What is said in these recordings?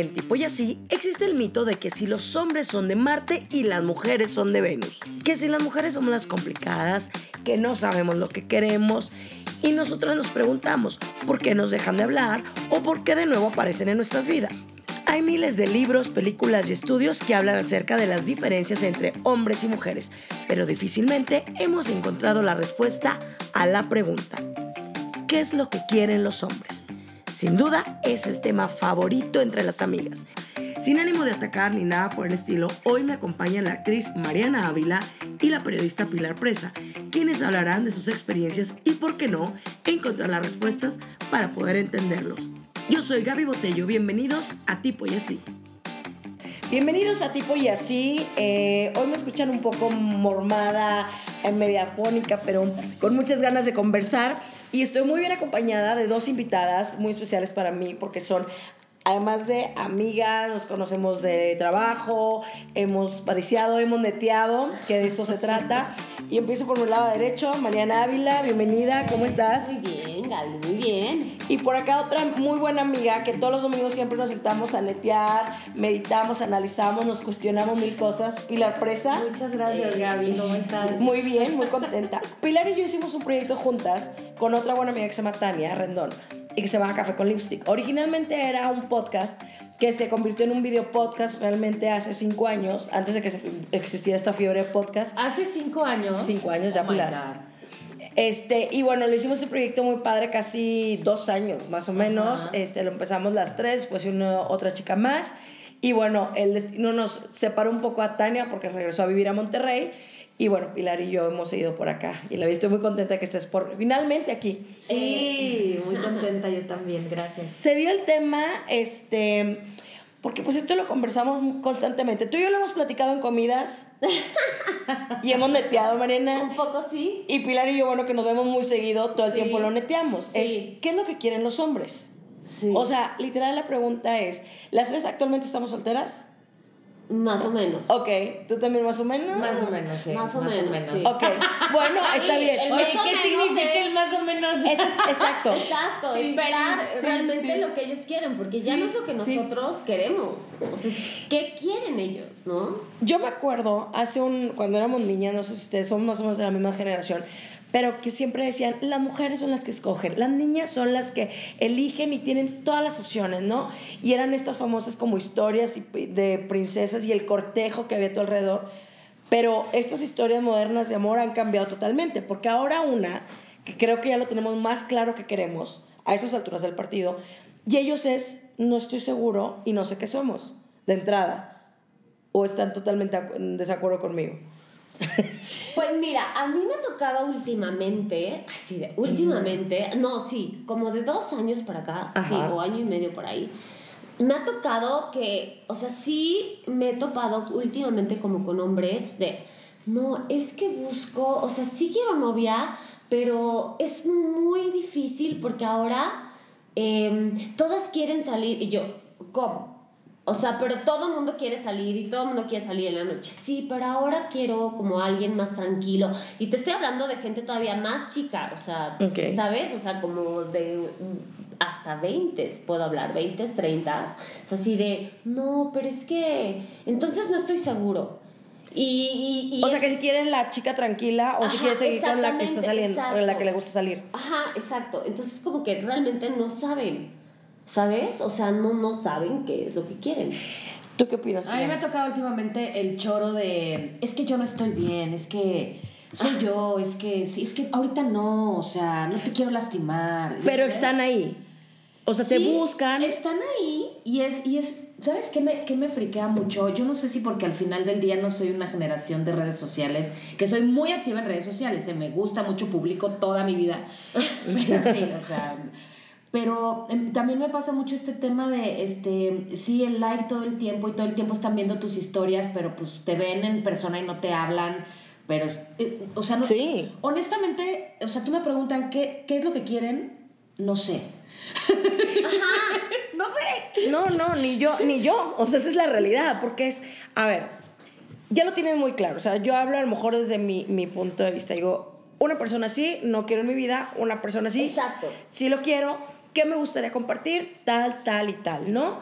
en Tipo y Así existe el mito de que si los hombres son de Marte y las mujeres son de Venus. Que si las mujeres somos las complicadas, que no sabemos lo que queremos y nosotras nos preguntamos por qué nos dejan de hablar o por qué de nuevo aparecen en nuestras vidas. Hay miles de libros, películas y estudios que hablan acerca de las diferencias entre hombres y mujeres, pero difícilmente hemos encontrado la respuesta a la pregunta, ¿qué es lo que quieren los hombres? Sin duda es el tema favorito entre las amigas. Sin ánimo de atacar ni nada por el estilo, hoy me acompaña la actriz Mariana Ávila y la periodista Pilar Presa, quienes hablarán de sus experiencias y, por qué no, encontrar las respuestas para poder entenderlos. Yo soy Gaby Botello, bienvenidos a Tipo y Así. Bienvenidos a Tipo y Así. Eh, hoy me escuchan un poco mormada, eh, mediafónica, pero con muchas ganas de conversar. Y estoy muy bien acompañada de dos invitadas muy especiales para mí, porque son además de amigas, nos conocemos de trabajo, hemos pariciado, hemos neteado, que de eso se trata. Y empiezo por mi lado derecho, Mariana Ávila, bienvenida, ¿cómo estás? Muy bien, Gali, muy bien. Y por acá otra muy buena amiga que todos los domingos siempre nos sentamos a netear, meditamos, analizamos, nos cuestionamos mil cosas. Pilar Presa. Muchas gracias, Gaby, ¿cómo estás? Muy bien, muy contenta. Pilar y yo hicimos un proyecto juntas con otra buena amiga que se llama Tania Rendón y que se llama Café con Lipstick. Originalmente era un podcast que se convirtió en un video podcast realmente hace cinco años, antes de que existiera esta fiebre de podcast. ¿Hace cinco años? Cinco años ya, oh Este, y bueno, lo hicimos ese proyecto muy padre, casi dos años más o menos. Este, lo empezamos las tres, pues una, otra chica más. Y bueno, el destino nos separó un poco a Tania porque regresó a vivir a Monterrey. Y bueno, Pilar y yo hemos ido por acá. Y la estoy muy contenta que estés por finalmente aquí. Sí, muy contenta yo también, gracias. Se dio el tema, este, porque pues esto lo conversamos constantemente. Tú y yo lo hemos platicado en comidas y hemos neteado, Mariana. Un poco sí. Y Pilar y yo, bueno, que nos vemos muy seguido, todo el tiempo lo neteamos. Es, ¿qué es lo que quieren los hombres? Sí. O sea, literal la pregunta es, ¿las tres actualmente estamos solteras? Más o menos. Ok, ¿tú también más o menos? Más o menos, sí. Más o menos. Sí. Ok, bueno, está bien. Oye, ¿qué significa el más o menos? exacto. Exacto, esperar realmente lo que ellos quieren, porque ya no es lo que nosotros queremos. O sea, ¿qué quieren ellos, no? Yo me acuerdo hace un, cuando éramos niñas, no sé si ustedes son más o menos de la misma generación, pero que siempre decían, las mujeres son las que escogen, las niñas son las que eligen y tienen todas las opciones, ¿no? Y eran estas famosas como historias de princesas y el cortejo que había a tu alrededor. Pero estas historias modernas de amor han cambiado totalmente, porque ahora una, que creo que ya lo tenemos más claro que queremos a esas alturas del partido, y ellos es, no estoy seguro y no sé qué somos, de entrada, o están totalmente en desacuerdo conmigo. Pues mira, a mí me ha tocado últimamente, así de, últimamente, no, sí, como de dos años para acá, sí, o año y medio por ahí, me ha tocado que, o sea, sí me he topado últimamente como con hombres de, no, es que busco, o sea, sí quiero novia, pero es muy difícil porque ahora em, todas quieren salir y yo, ¿cómo? O sea, pero todo el mundo quiere salir y todo el mundo quiere salir en la noche. Sí, pero ahora quiero como alguien más tranquilo. Y te estoy hablando de gente todavía más chica, o sea, ¿sabes? O sea, como de hasta 20 puedo hablar, 20, 30. O sea, así de, no, pero es que entonces no estoy seguro. Y, o sea, que si quieres la chica tranquila o si quieres seguir con la que está saliendo, con la que le gusta salir. Ajá, exacto. Entonces como que realmente no saben. ¿Sabes? O sea, no, no saben qué es lo que quieren. ¿Tú qué opinas? A mí me ha tocado últimamente el choro de, es que yo no estoy bien, es que soy ah. yo, es que sí, es que ahorita no, o sea, no te quiero lastimar. Pero están ahí. O sea, te buscan. Están ahí y es, y es, ¿sabes qué me, qué me friquea mucho? Yo no sé si porque al final del día no soy una generación de redes sociales, que soy muy activa en redes sociales, ¿eh? me gusta mucho, publico toda mi vida. Pero sí, o sea pero em, también me pasa mucho este tema de, este, sí, el like todo el tiempo y todo el tiempo están viendo tus historias, pero pues te ven en persona y no te hablan. Pero, eh, o sea, no, sí. honestamente, o sea, tú me preguntan ¿qué, qué es lo que quieren, no sé. Ajá, no sé. No, no, ni yo, ni yo. O sea, esa es la realidad, porque es, a ver, ya lo tienes muy claro. O sea, yo hablo a lo mejor desde mi, mi punto de vista. Digo, una persona así, no quiero en mi vida, una persona así, Exacto. sí lo quiero, ¿qué me gustaría compartir? Tal, tal y tal, ¿no?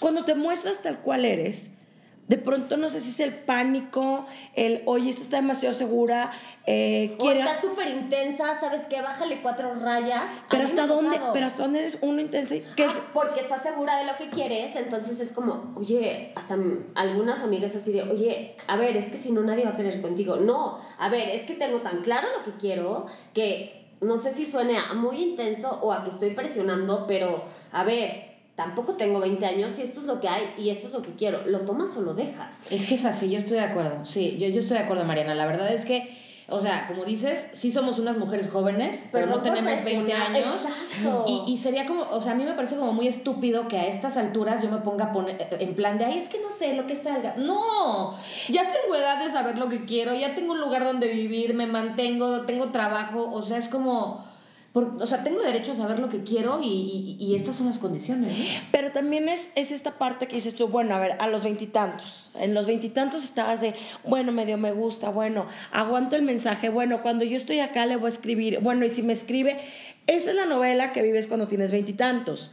cuando te muestras tal cual eres, de pronto no sé si es el pánico, el, oye, esta está demasiado segura, eh, o está súper intensa, ¿sabes qué? Bájale cuatro rayas. Pero hasta dónde, pero hasta dónde es uno intensa. ¿Qué ah, porque estás segura de lo que quieres, entonces es como, oye, hasta algunas amigas así de, oye, a ver, es que si no nadie va a querer contigo. No, a ver, es que tengo tan claro lo que quiero que no sé si suene a muy intenso o a que estoy presionando, pero a ver, tampoco tengo 20 años y esto es lo que hay y esto es lo que quiero. ¿Lo tomas o lo dejas? Es que es así, yo estoy de acuerdo. Sí, yo, yo estoy de acuerdo, Mariana. La verdad es que, o sea, como dices, sí somos unas mujeres jóvenes, pero, no, tenemos 20 años. Exacto. Y, y, sería como, o sea, a mí me parece como muy estúpido que a estas alturas yo me ponga poner, en plan de, ay, es que no sé lo que salga. No, ya tengo edad de saber lo que quiero, ya tengo un lugar donde vivir, me mantengo, tengo trabajo, o sea, es como o sea, tengo derecho a saber lo que quiero y, y, estas son las condiciones. Pero también es, es esta parte que dices tú, bueno, a ver, a los veintitantos. En los veintitantos estabas de, bueno, medio me gusta, bueno, aguanto el mensaje, bueno, cuando yo estoy acá le voy a escribir, bueno, y si me escribe, esa es la novela que vives cuando tienes veintitantos.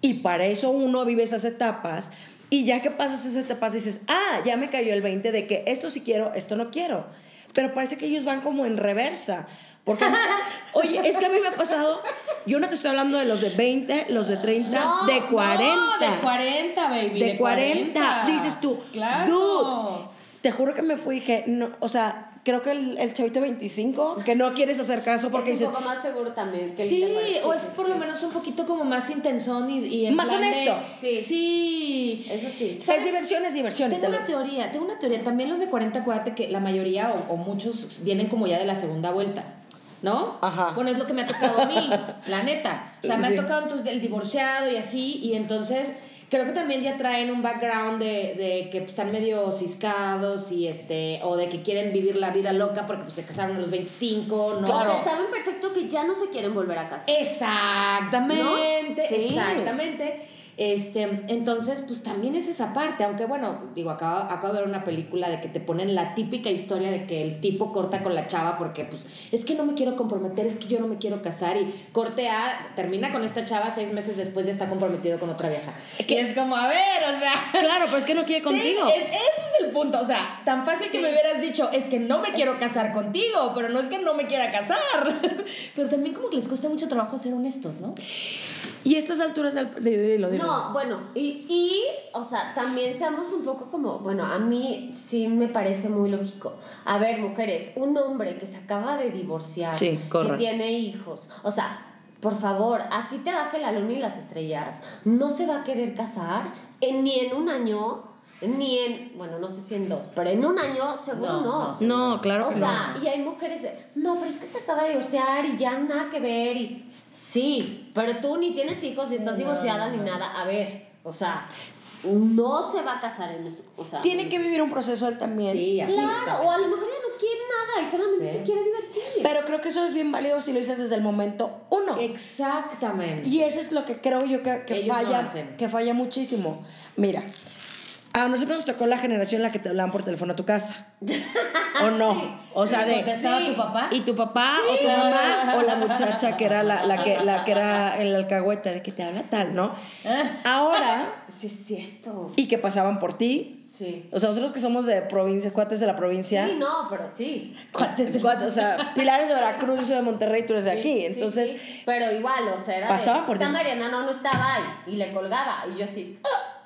Y, para eso uno vive esas etapas. Y ya que pasas esas etapas dices, ah, ya me cayó el 20 de que esto sí quiero, esto no quiero. Pero parece que ellos van como en reversa. Porque, oye, es que a mí me ha pasado, yo no te estoy hablando de los de 20, los de 30, de 40. No, de 40, baby. De, 40. Dices tú, claro. dude, te juro que me fui y dije, no, o sea, creo que el, el chavito 25, que no quieres hacer caso porque es un poco más seguro también. Que sí, o es por lo menos un poquito como más intensón y, y más honesto. sí. Sí. Eso sí. Es diversión, es diversión. Tengo una teoría, tengo una teoría. También los de 40, acuérdate que la mayoría o, o muchos vienen como ya de la segunda vuelta. ¿No? Ajá. Bueno, es lo que me ha tocado a mí, la neta. O sea, me ha tocado entonces el divorciado y así, y entonces creo que también ya traen un background de, de que pues, están medio ciscados y este, o de que quieren vivir la vida loca porque pues, se casaron a los 25, ¿no? Claro. saben perfecto que ya no se quieren volver a casar. Exactamente, exactamente. Este, entonces, pues también es esa parte, aunque bueno, digo, acabo, acabo de ver una película de que te ponen la típica historia de que el tipo corta con la chava porque pues es que no me quiero comprometer, es que yo no me quiero casar y corte A, termina con esta chava seis meses después de estar comprometido con otra vieja. Que es como, a ver, o sea... Claro, pero es que no quiere contigo. ese es el punto, o sea, tan fácil que me hubieras dicho, es que no me quiero casar contigo, pero no es que no me quiera casar. pero también como que les cuesta mucho trabajo ser honestos, ¿no? Y estas alturas del, de, lo No, bueno, y, y, o sea, también seamos un poco como, bueno, a mí sí me parece muy lógico. A ver, mujeres, un hombre que se acaba de divorciar, que tiene hijos, o sea, por favor, así te baje la luna y las estrellas, no se va a querer casar ni en un año ni en, bueno, no sé si en dos, pero en un año seguro no. No, claro que no. O sea, y hay mujeres de, no, pero es que se acaba de divorciar y ya nada que ver y sí, pero tú ni tienes hijos ni estás divorciada ni nada. A ver, o sea, no se va a casar en esto. O sea, Tiene que vivir un proceso él también. Sí, claro, o a lo mejor ya no quiere nada y solamente se quiere divertir. Pero creo que eso es bien válido si lo dices desde el momento uno. Exactamente. Y eso es lo que creo yo que, que falla, que falla muchísimo. Mira, a nosotros nos tocó la generación en la que te hablaban por teléfono a tu casa. ¿O no? O sea, de. estaba tu papá? Y tu papá, o tu mamá, o la muchacha que era la, la, que, la que era el alcahueta de que te habla tal, ¿no? Ahora. Sí, es cierto. Y que pasaban por ti. Sí. O sea, nosotros que somos de provincia, cuates de la provincia. Sí, no, pero sí. Cuates de cuates, o sea, Pilares de Veracruz, yo soy de Monterrey, tú eres de aquí. Entonces. Sí, Pero igual, o sea, era. Pasaba por ti. Mariana no, no estaba ahí. Y le colgaba. Y yo sí. ¡ah!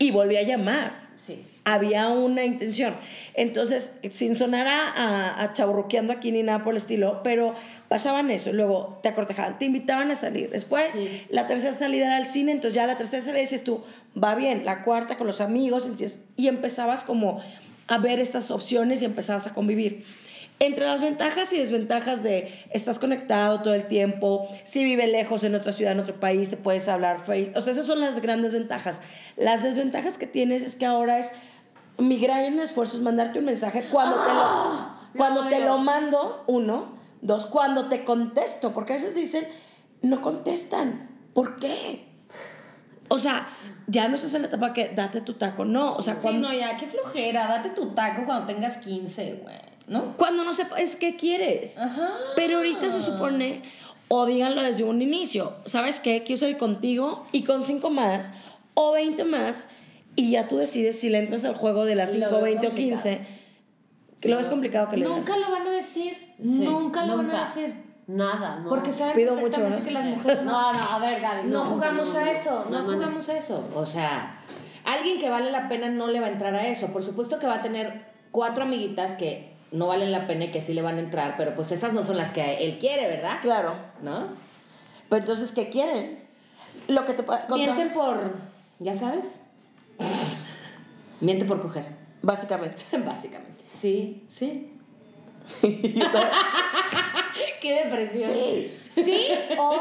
Y volví a llamar. Sí. Había una intención. Entonces, sin sonar a, a, chaburroqueando aquí ni nada por el estilo, pero pasaban eso. Luego te acortejaban, te invitaban a salir. Después, la tercera salida era al cine, entonces ya la tercera salida dices tú, va bien. La cuarta con los amigos, y empezabas como a ver estas opciones y empezabas a convivir. Entre las ventajas y desventajas de estás conectado todo el tiempo, si vive lejos en otra ciudad, en otro país, te puedes hablar face. O sea, esas son las grandes ventajas. Las desventajas que tienes es que ahora es mi gran esfuerzo es mandarte un mensaje cuando te lo, ¡Ah! cuando te lo mando, uno. Dos, cuando te contesto, porque a veces dicen, no contestan. ¿Por qué? O sea, ya no estás en la etapa que date tu taco, no. O sea, sí, no, ya, qué flojera, date tu taco cuando tengas 15, güey. ¿No? Cuando no sepas qué quieres. Pero ahorita se supone, o díganlo desde un inicio, ¿sabes qué? Quiero salir contigo y con cinco más, o 20 más y ya tú decides si le entras al juego de las 5, 20 o 15. Que lo ves complicado que le Nunca lo van a decir. nunca lo van a decir. Nada, no. Porque saben Pido mucho, perfectamente ¿no? que las mujeres no, No, no, a ver, Gaby. no jugamos no, a eso, no, no, no, jugamos a eso. O sea, alguien que vale la pena no le va a entrar a eso. Por supuesto que va a tener cuatro amiguitas que no valen la pena y que sí le van a entrar, pero pues esas no son las que él quiere, ¿verdad? Claro. ¿No? Pero entonces, ¿qué quieren? Lo que te Mienten por, ¿ya sabes? Miente por coger. Básicamente. Básicamente. Sí. Sí. Qué depresión. Sí. Sí, o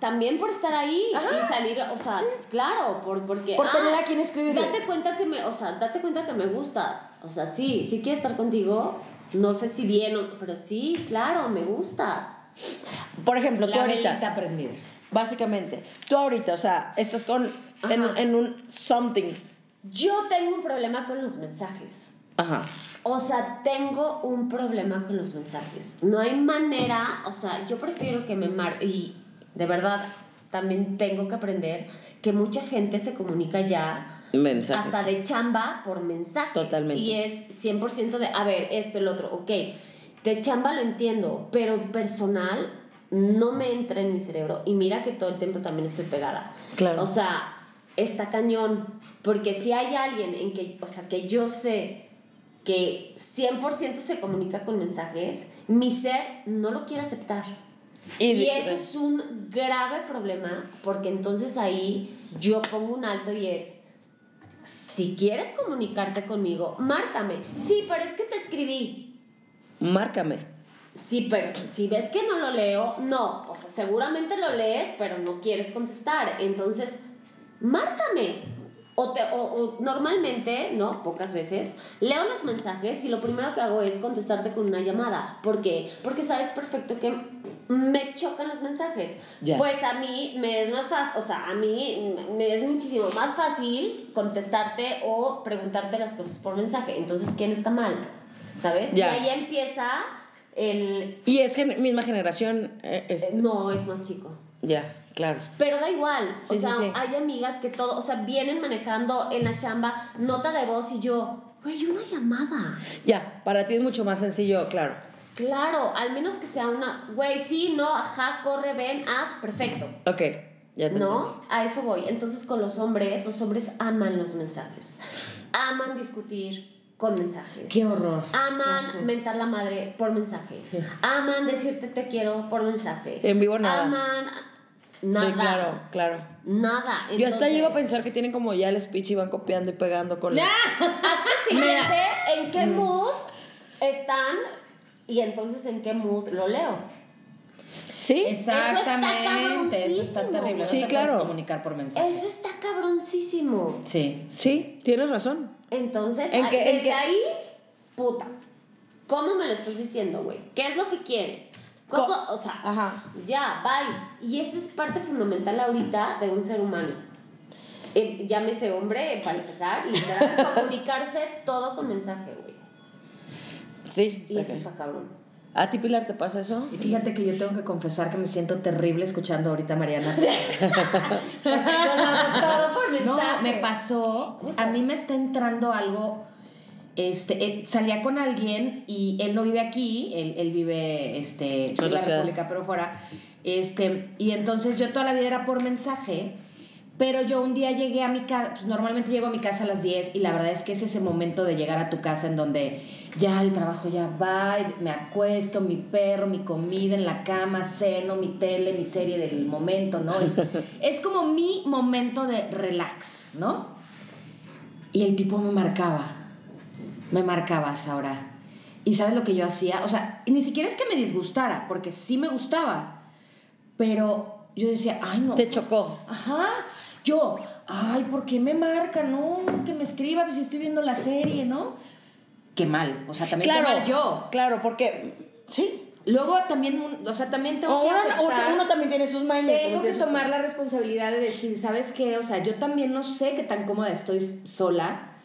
también por estar ahí y salir, o sea, claro, por, porque... Por tener a quien escribirle. Date cuenta que me, o sea, date cuenta que me gustas. O sea, sí, sí quiero estar contigo. No sé si bien, pero sí, claro, me gustas. Por ejemplo, tú La ahorita. prendida. Básicamente. Tú ahorita, o sea, estás con. En, en un something. Yo tengo un problema con los mensajes. Ajá. O sea, tengo un problema con los mensajes. No hay manera, o sea, yo prefiero que me mar y de verdad también tengo que aprender que mucha gente se comunica ya Mensajes. hasta de chamba por mensajes. Totalmente. Y es 100% de, a ver, esto, el otro, ok. De chamba lo entiendo, pero personal no me entra en mi cerebro. Y mira que todo el tiempo también estoy pegada. Claro. O sea, está cañón. Porque si hay alguien en que, o sea, que yo sé que 100% se comunica con mensajes, mi ser no lo quiere aceptar. Y Y, ese es un grave problema porque entonces ahí yo pongo un alto y es, si quieres comunicarte conmigo, márcame. Sí, pero es que te escribí. Márcame. Sí, pero si ves que no lo leo, no. O sea, seguramente lo lees, pero no quieres contestar. Entonces, márcame. O, te, o, o normalmente, ¿no? Pocas veces, leo los mensajes y lo primero que hago es contestarte con una llamada. ¿Por qué? Porque sabes perfecto que me chocan los mensajes. Pues a mí me es más fácil, o sea, a mí me es muchísimo más fácil contestarte o preguntarte las cosas por mensaje. Entonces, ¿quién está mal? ¿Sabes? Ya. Y ahí empieza el... Y es que misma generación. eh, es- eh, No, es más chico. ya, claro. Pero da igual, Sí, o sea, sí, sí. hay amigas que todo, o sea, vienen manejando en la chamba nota de voz y yo, güey, una llamada. Ya, para ti es mucho más sencillo, claro. Claro, al menos que sea una, güey, sí, no, ajá, corre, ven, haz, perfecto. Ok, ya te ¿No? entendí. A eso voy. Entonces con los hombres, los hombres aman los mensajes. Aman discutir con mensajes. Qué horror. Aman sé. mentar la madre por mensaje. Sí. Aman decirte te quiero por mensaje. En vivo nada. Aman nada. Sí, claro, claro. Nada. Yo hasta llego a pensar que tienen como ya el speech y van copiando y pegando con las- Hazte siguiente en qué mood están y entonces en qué mood lo leo. ¿Sí? Exactamente. Eso está, cabroncísimo. terrible. No Sí, te claro. comunicar por mensaje. Eso está cabroncísimo. Sí. Sí, tienes razón. Entonces, ¿En a- qué- en desde ahí, puta. ¿Cómo me lo estás diciendo, güey? ¿Qué es lo que quieres? ¿Cómo? O sea, Ajá. ya, bye. Y eso es parte fundamental ahorita de un ser humano. Eh, llámese hombre, para empezar, literal, comunicarse todo con mensaje, güey. Sí. Y eso está cabrón. ¿A ti, Pilar, te pasa eso? Y fíjate que yo tengo que confesar que me siento terrible escuchando ahorita a Mariana. todo por No, me pasó. A mí me está entrando algo. Este, salía con alguien y él no vive aquí, él, él vive este, en la ciudad. República, pero fuera. Este, y entonces yo toda la vida era por mensaje, pero yo un día llegué a mi casa, pues normalmente llego a mi casa a las 10 y la verdad es que es ese momento de llegar a tu casa en donde ya el trabajo ya va, me acuesto, mi perro, mi comida en la cama, ceno, mi tele, mi serie del momento, ¿no? Es, es como mi momento de relax, ¿no? Y el tipo me marcaba, me marcabas ahora. ¿Y sabes lo que yo hacía? O sea, ni siquiera es que me disgustara, porque sí me gustaba, pero yo decía, ay, no. Te chocó. Ajá. Yo, ay, ¿por qué me marca? No, que me escriba, pues si estoy viendo la serie, ¿no? Qué mal. O sea, también Claro. qué mal yo. Claro, porque. Sí. Luego también, o sea, también tengo O que uno, aceptar- uno también tiene sus mañas. tengo que tomar la responsabilidad de decir, ¿sabes qué? O sea, yo también no sé qué tan cómoda estoy sola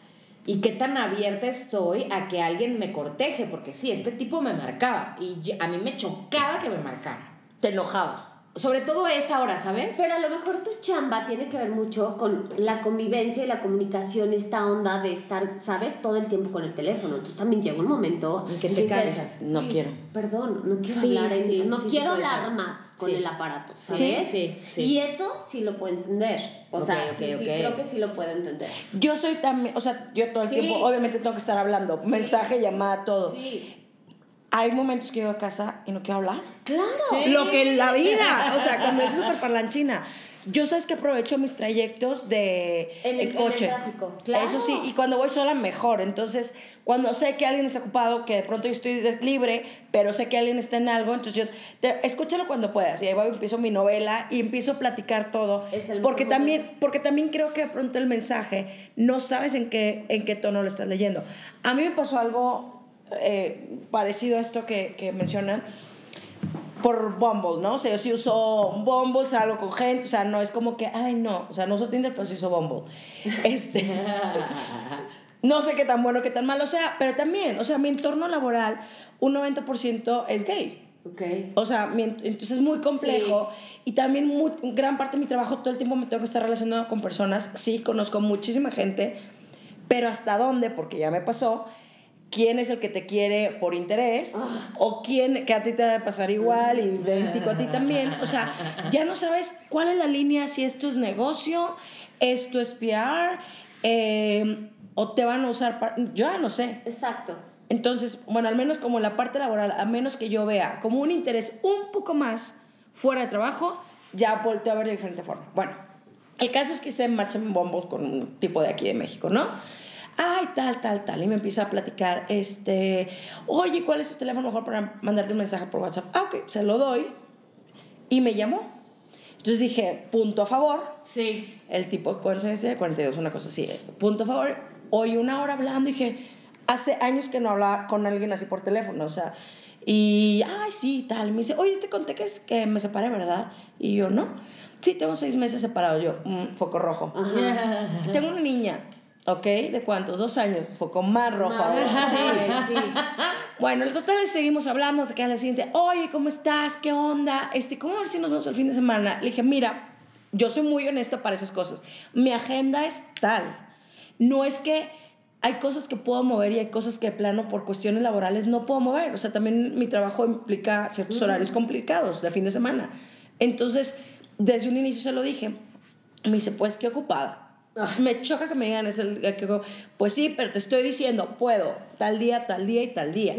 y qué tan abierta estoy a que alguien me corteje, porque sí, este tipo me marcaba y a mí me chocaba que me marcara. Te enojaba. Sobre todo esa hora, ¿sabes? Pero a lo mejor tu chamba tiene que ver mucho con la convivencia y la comunicación, esta onda de estar, ¿sabes? Todo el tiempo con el teléfono. Entonces también llega un momento en que te cansas. No quiero. Perdón, no quiero hablar, en, no quiero hablar más con el aparato, ¿sabes? Sí, sí, Y eso sí lo puedo entender. O sea, sí, sí, creo que sí lo puedo entender. Yo soy también, o sea, yo todo el tiempo, obviamente tengo que estar hablando, mensaje, llamada, todo. Sí hay momentos que llego a casa y no quiero hablar. Claro. Lo que en la vida. O sea, cuando es súper parlanchina. Yo sabes que aprovecho mis trayectos de en el, coche. tráfico. Claro. Eso sí, y cuando voy sola mejor. Entonces, cuando sé que alguien está ocupado, que de pronto yo estoy libre, pero sé que alguien está en algo, entonces yo te, escúchalo cuando puedas. Y ahí voy, empiezo mi novela y empiezo a platicar todo. Es el porque también, porque también creo que de pronto el mensaje no sabes en qué en qué tono lo estás leyendo. A mí me pasó algo eh, parecido a esto que, que, mencionan por Bumble, ¿no? O sea, yo sí uso Bumble, salgo con gente, o sea, no es como que, ay, no, o sea, no uso Tinder, pero sí uso Bumble. Este, no sé qué tan bueno, qué tan malo sea, pero también, o sea, mi entorno laboral, un 90% es gay. Okay. O sea, entonces es muy complejo y también muy, gran parte de mi trabajo todo el tiempo me tengo que estar relacionando con personas. Sí, conozco muchísima gente, pero hasta dónde, porque ya me pasó, quién es el que te quiere por interés ah. o quién que a ti te va a pasar igual y idéntico a ti también. O sea, ya no sabes cuál es la línea, si esto es negocio, esto es PR, eh, o te van a usar para... Yo ya no sé. Exacto. Entonces, bueno, al menos como la parte laboral, a menos que yo vea como un interés un poco más fuera de trabajo, ya volteo a ver de diferente forma. Bueno, el caso es que se en bombos con un tipo de aquí de México, ¿no? Ay, tal, tal, tal. Y me empieza a platicar, este, oye, ¿cuál es tu teléfono mejor para mandarte un mensaje por WhatsApp? Ah, ok, se lo doy. Y me llamó. Entonces dije, punto a favor. Sí. El tipo, ¿cuánto es? 42, una cosa así. Punto a favor. Hoy una hora hablando, dije, hace años que no hablaba con alguien así por teléfono, o sea, y, ay, sí, tal. Me dice, oye, te conté que, es, que me separé, ¿verdad? Y yo, no. Sí, tengo seis meses separado. Yo, mm, foco rojo. tengo una niña. ¿Ok? ¿De cuántos? Dos años. Fue con más rojo Sí, sí. Bueno, el total es seguimos hablando. Se queda la siguiente. Oye, ¿cómo estás? ¿Qué onda? Este, ¿Cómo a ver si nos vemos el fin de semana? Le dije, mira, yo soy muy honesta para esas cosas. Mi agenda es tal. No es que hay cosas que puedo mover y hay cosas que de plano por cuestiones laborales no puedo mover. O sea, también mi trabajo implica ciertos horarios complicados de fin de semana. Entonces, desde un inicio se lo dije. Me dice, pues, qué ocupada me choca que me digan eso. Pues sí, pero te estoy diciendo, puedo, tal día, tal día y tal día.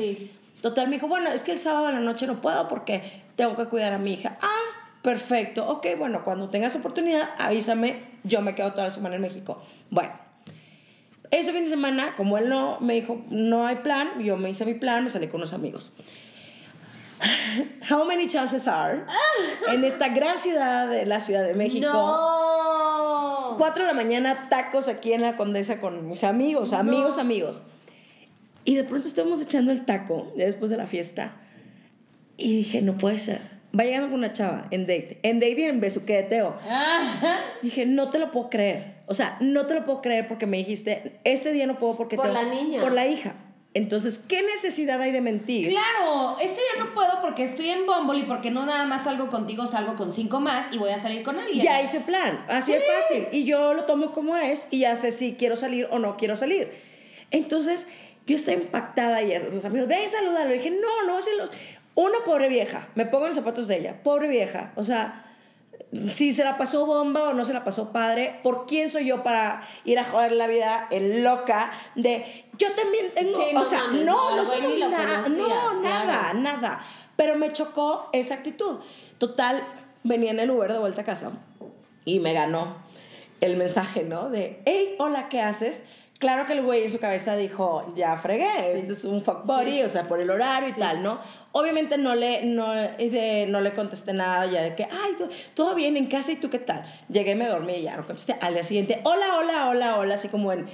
Total, me dijo, bueno, es que el sábado en la noche no puedo porque tengo que cuidar a mi hija. Ah, perfecto. Ok, bueno, cuando tengas oportunidad, avísame. Yo me quedo toda la semana en México. Bueno, ese fin de semana, como él no, me dijo, no hay plan, yo me hice mi plan, me salí con unos amigos. How many chances are en esta gran ciudad de la Ciudad de México? No 4 de la mañana, tacos aquí en la Condesa con mis amigos, amigos, amigos. Y de pronto estamos echando el taco después de la fiesta. Y dije, no puede ser. Va llegando con una chava en date. En date y en besuqueteo. Dije, no te lo puedo creer. O sea, no te lo puedo creer porque me dijiste, este día no puedo porque Por la niña. Por la hija. Entonces, ¿qué necesidad hay de mentir? Claro, ese día no puedo porque estoy en Bumble y porque no nada más salgo contigo, salgo con cinco más y voy a salir con alguien. Ya hice plan, así es fácil. Y yo lo tomo como es y ya sé si quiero salir o no quiero salir. Entonces, yo estaba impactada y a sus amigos, ve y salúdalo. Y dije, no, no, los... Una pobre vieja, me pongo en los zapatos de ella, pobre vieja. O sea, si se la pasó bomba o no se la pasó padre, ¿por quién soy yo para ir a joder la vida en loca de yo también tengo, o sea, no, no, somos nada, no, nada, nada. Pero me chocó esa actitud. Total, venía en el Uber de vuelta a casa y me ganó el mensaje, ¿no? De, hey, hola, ¿qué haces? Claro que el güey en su cabeza dijo, ya fregué, este es un fuck body, o sea, por el horario y tal, ¿no? Obviamente no le, no, no le contesté nada ya de que, ay, todo bien en casa y tú qué tal. Llegué, me dormí y ya no contesté. Al día siguiente, hola, hola, hola, hola, así como en,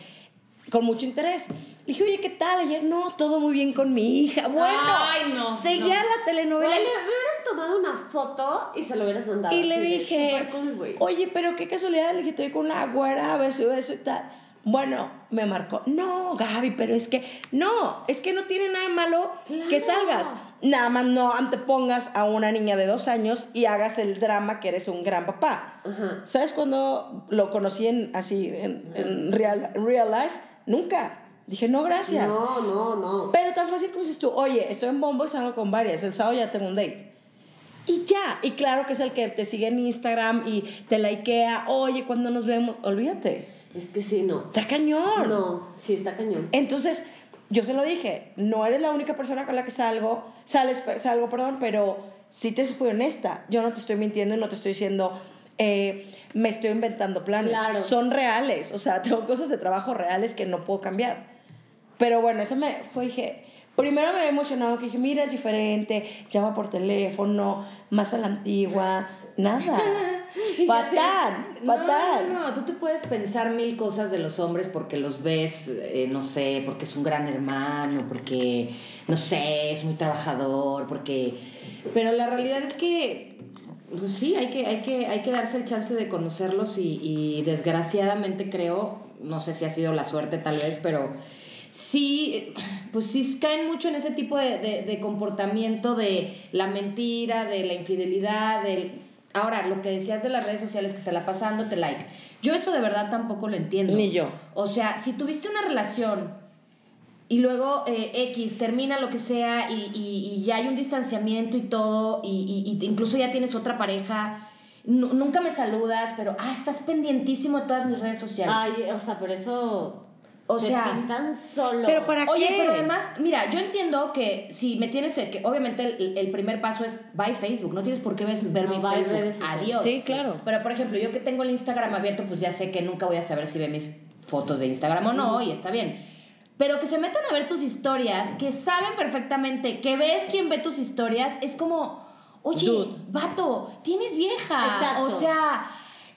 con mucho interés. Le dije, oye, ¿qué tal? Ayer, no, todo muy bien con mi hija. Bueno, Ay, no, seguía la telenovela. le hubieras tomado una foto y se lo hubieras mandado. Y le dije, oye, pero qué casualidad, le dije, estoy con una güera, beso y beso y tal Bueno, me marcó. No, Gaby, pero es que. No, es que no tiene nada de malo que salgas. Nada más no antepongas a una niña de dos años y hagas el drama que eres un gran papá. ¿Sabes cuando lo conocí en, así, en, real, real life? Nunca. Dije, no, gracias. No, no, no. Pero tan fácil como dices tú, oye, estoy en Bumble, salgo con varias, el sábado ya tengo un date. Y ya, y claro que es el que te sigue en Instagram y te likea, oye, cuando nos vemos, olvídate. Es que sí, no. Está cañón. No, sí está cañón. Entonces, yo se lo dije, no eres la única persona con la que salgo, sales, salgo, perdón, pero sí te fui honesta. Yo no te estoy mintiendo y no te estoy diciendo, eh, me estoy inventando planes. Claro. Son reales, o sea, tengo cosas de trabajo reales que no puedo cambiar. Pero bueno, eso me fue, dije, primero me había emocionado que dije, mira, es diferente, llama por teléfono, más a la antigua, nada. Patán, patán. No, no, tú te puedes pensar mil cosas de los hombres porque los ves, eh, no sé, porque es un gran hermano, porque, no sé, es muy trabajador, porque... Pero la realidad es que, pues sí, hay que, hay que, hay que darse el chance de conocerlos y, y desgraciadamente creo, no sé si ha sido la suerte tal vez, pero sí, pues sí caen mucho en ese tipo de, de, de, comportamiento de la mentira, de la infidelidad, del Ahora, lo que decías de las redes sociales que se la pasando te like. Yo eso de verdad tampoco lo entiendo. Ni yo. O sea, si tuviste una relación y luego eh, X termina lo que sea y, y, ya hay un distanciamiento y todo, y, y incluso ya tienes otra pareja, nunca me saludas, pero ah, estás pendientísimo de todas mis redes sociales. Ay, o sea, por eso o sea, pintan solo. Pero para Oye, pero además, mira, yo entiendo que si me tienes que obviamente el, primer paso es bye Facebook, no tienes por qué ver mi Facebook. Adiós. Sí, claro. Pero por ejemplo, yo que tengo el Instagram abierto, pues ya sé que nunca voy a saber si ve mis fotos de Instagram o no, y está bien. Pero que se metan a ver tus historias, que saben perfectamente que ves quién ve tus historias, es como, oye, vato, tienes vieja. Exacto. O sea,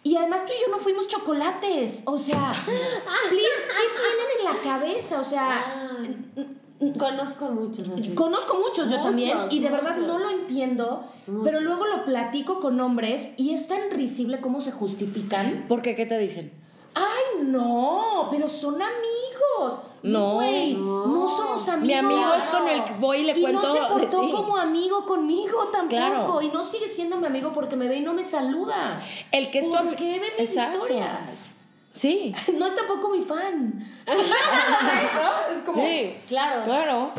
y además tú y yo no fuimos chocolates. O sea, please, ¿qué tienen en la cabeza? O sea. Ah, conozco muchos Conozco muchos, yo también. Y de verdad no lo entiendo. Pero luego lo platico con hombres y es tan risible cómo se justifican. ¿Por qué? ¿Qué te dicen? ¡Ay, no! Pero son amigos. No, güey, no. somos amigos. Mi amigo es con el que voy y le cuento. Y no se portó como amigo conmigo tampoco. Y no sigue siendo mi amigo porque me ve y no me saluda. El que es tu ¿Por qué ve mis historias? Sí. No es tampoco mi fan. ¿No? Es como. Sí, claro. Claro.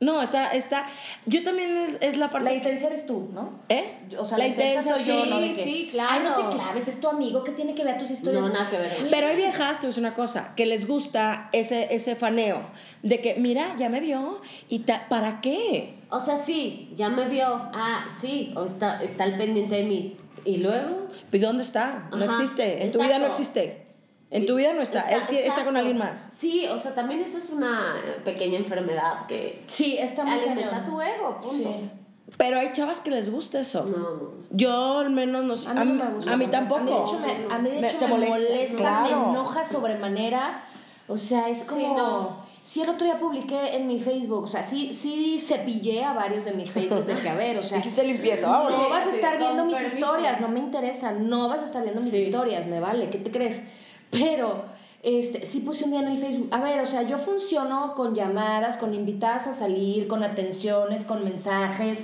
No, está, está. Yo también es, la parte. La intensa eres tú, ¿no? ¿Eh? O sea, la, intensa, soy yo, ¿no? De sí, claro. Ay, no te claves, es tu amigo que tiene que ver tus historias. No, nada que ver. Pero hay viejas, te voy una cosa, que les gusta ese, ese faneo de que, mira, ya me vio y ¿para qué? O sea, sí, ya me vio. Ah, sí, o está, está al pendiente de mí. ¿Y luego? ¿Y dónde está? No existe. En tu vida no existe. En tu vida no está, él está con alguien más. Sí, o sea, también eso es una pequeña enfermedad que sí, está muy alimenta tu ego, punto. Sí. Pero hay chavas que les gusta eso. No. Yo al menos no A mí, no me gusta. A mí tampoco. A mí de hecho me, molesta, me, enoja sobremanera. O sea, es como... Sí, no. Sí, el otro día publiqué en mi Facebook, o sea, sí, sí cepillé a varios de mis Facebook de que, a ver, o sea... Hiciste limpieza, vamos. No vas a estar viendo mis historias, no me interesa, no vas a estar viendo mis historias, me vale, ¿qué te crees? Pero este, sí puse un día en el Facebook. A ver, o sea, yo funciono con llamadas, con invitadas a salir, con atenciones, con mensajes.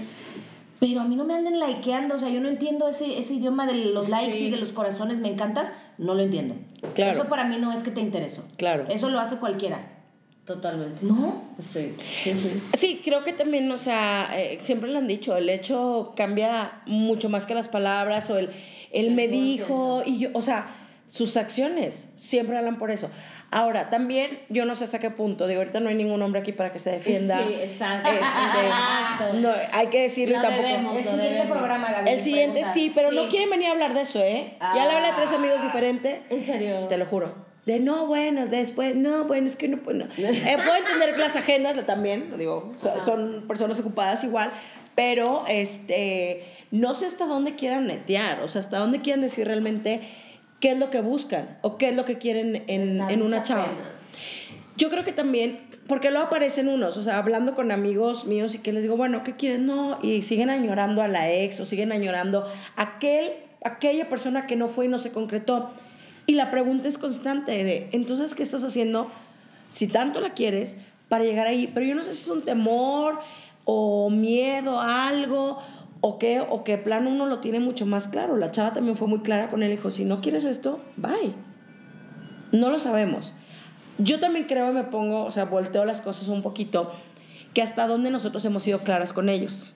Pero a mí no me anden likeando, o sea, yo no entiendo ese, ese idioma de los likes y de los corazones, me encantas, no lo entiendo. Claro. Eso para mí no es que te intereso. Claro. Eso lo hace cualquiera. Totalmente. ¿No? Sí. Sí, creo que también, o sea, eh, siempre lo han dicho, el hecho cambia mucho más que las palabras o el, él me dijo y yo, o sea, sus acciones siempre hablan por eso. Ahora, también yo no sé hasta qué punto, digo, ahorita no hay ningún hombre aquí para que se defienda. Sí, exacto. Este, no, hay que decirle tampoco. el siguiente programa, Gaby. El siguiente sí, pero no quieren venir a hablar de eso, ¿eh? ya le hablé a tres ah. amigos diferentes. ¿En serio? Te lo juro. De no, bueno, después, no, bueno, es que no, no. Eh, puedo entender que las agendas también, digo, son personas ocupadas igual, pero este, no sé hasta dónde quieran netear, o sea, hasta dónde quieran decir realmente qué es lo que buscan o qué es lo que quieren en, en una chava. Yo creo que también, porque luego aparecen unos, o sea, hablando con amigos míos y que les digo, bueno, ¿qué quieren? No, y siguen añorando a la ex o siguen añorando a aquel, aquella persona que no fue y no se concretó. Y la pregunta es constante de, entonces, ¿qué estás haciendo si tanto la quieres para llegar ahí? Pero yo no sé si es un temor o miedo a algo o qué, o que plano uno lo tiene mucho más claro. La chava también fue muy clara con él, dijo, si no quieres esto, bye. No lo sabemos. Yo también creo y me pongo, o sea, volteo las cosas un poquito, que hasta dónde nosotros hemos sido claras con ellos.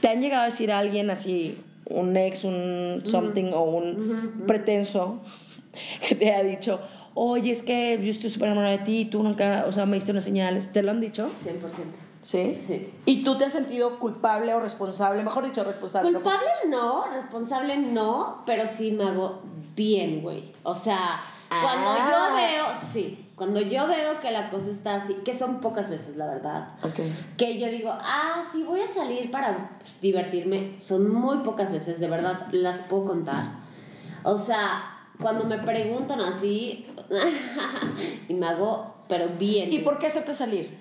¿Te han llegado a decir a alguien así, un ex, un something o un pretenso, que te ha dicho, oye, es que yo estoy súper enamorada de ti, tú nunca, o sea, me diste unas señales, ¿te lo han dicho? 100%. ¿Sí? Sí. ¿Y tú te has sentido culpable o responsable? Mejor dicho, responsable. Culpable no, responsable no, pero sí me hago bien, güey. O sea, cuando Ah. yo veo, sí, cuando yo veo que la cosa está así, que son pocas veces, la verdad, Ok. que yo digo, ah, sí, voy a salir para divertirme, son muy pocas veces, de verdad, las puedo contar. O sea, cuando me preguntan así, y me hago, pero bien. ¿Y por qué hacerte salir?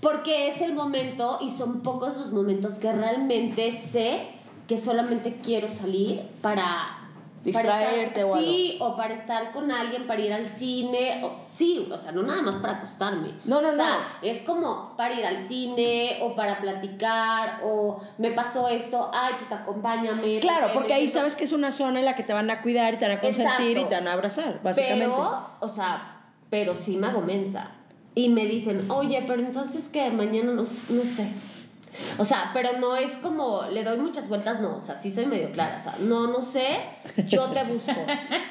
Porque es el momento y son pocos los momentos que realmente sé que solamente quiero salir para Distraerte para estar- o algo. Sí, o para estar con alguien, para ir al cine. O, sí, o sea, no nada más para acostarme. No, no, o sea, no. es como para ir al cine o para platicar o me pasó esto, ay, puta, acompáñame. Claro, porque ahí sabes que es una zona en la que te van a cuidar y te van a consentir Exacto. y te van a abrazar, básicamente. Pero, o sea, pero sí me hago mensa. Y me dicen, oye, pero entonces que mañana no, no sé. O sea, pero no es como, le doy muchas vueltas, no, o sea, sí soy medio clara, o sea, no, no sé, yo te busco,